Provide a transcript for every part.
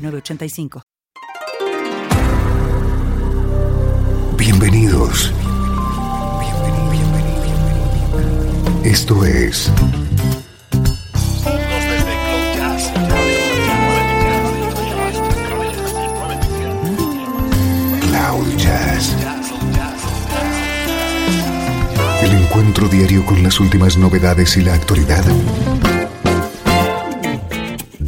985. Bienvenidos. Esto es Cloud Jazz. El encuentro diario con las últimas novedades y la actualidad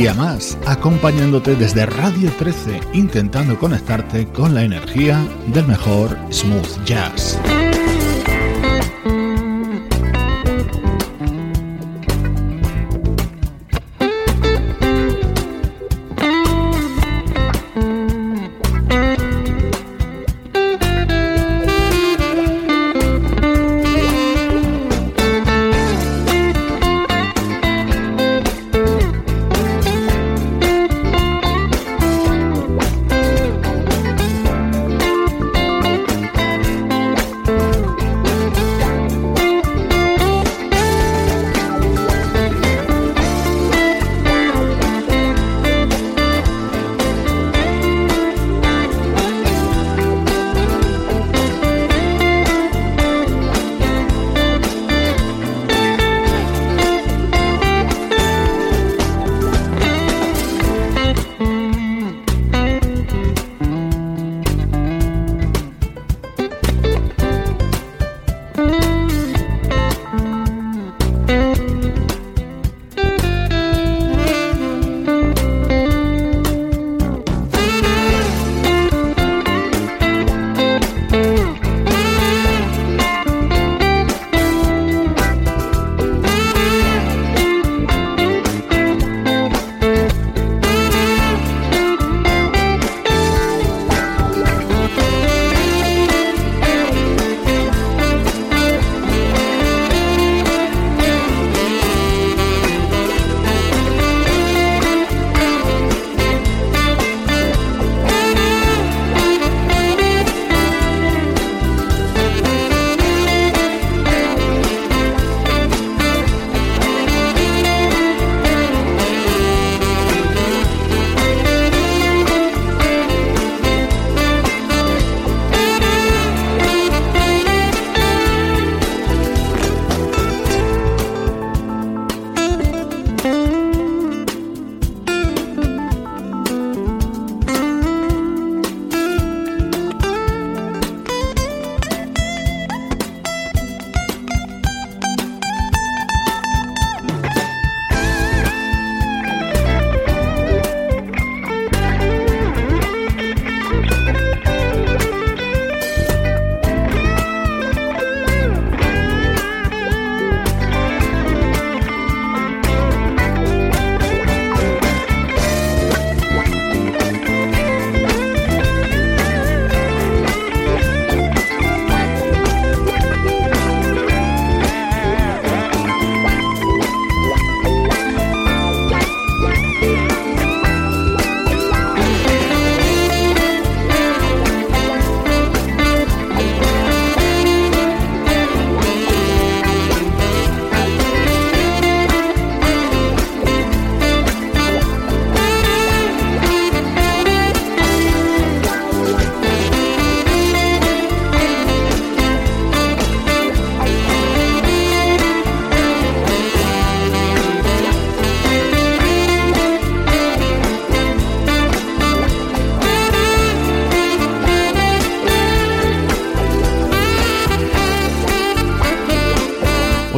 Día más, acompañándote desde Radio 13, intentando conectarte con la energía del mejor smooth jazz.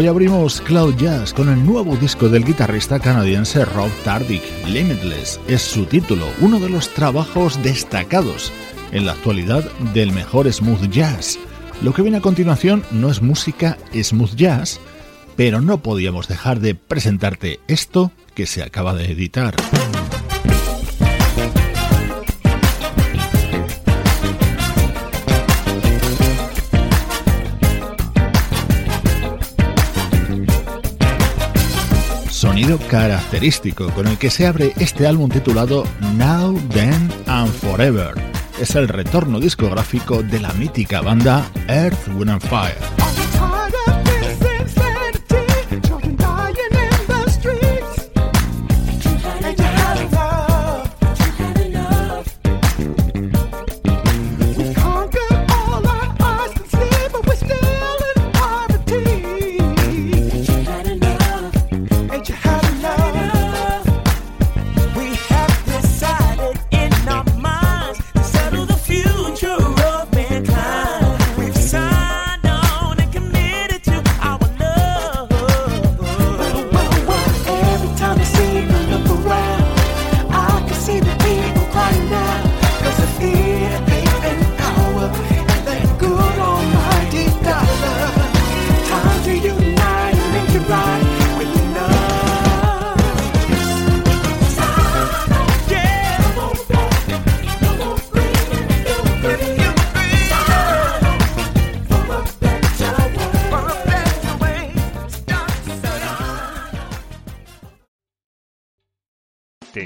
Hoy abrimos Cloud Jazz con el nuevo disco del guitarrista canadiense Rob Tardick, Limitless. Es su título, uno de los trabajos destacados en la actualidad del mejor smooth jazz. Lo que viene a continuación no es música smooth jazz, pero no podíamos dejar de presentarte esto que se acaba de editar. Característico con el que se abre este álbum titulado Now, Then and Forever. Es el retorno discográfico de la mítica banda Earth, Wind and Fire.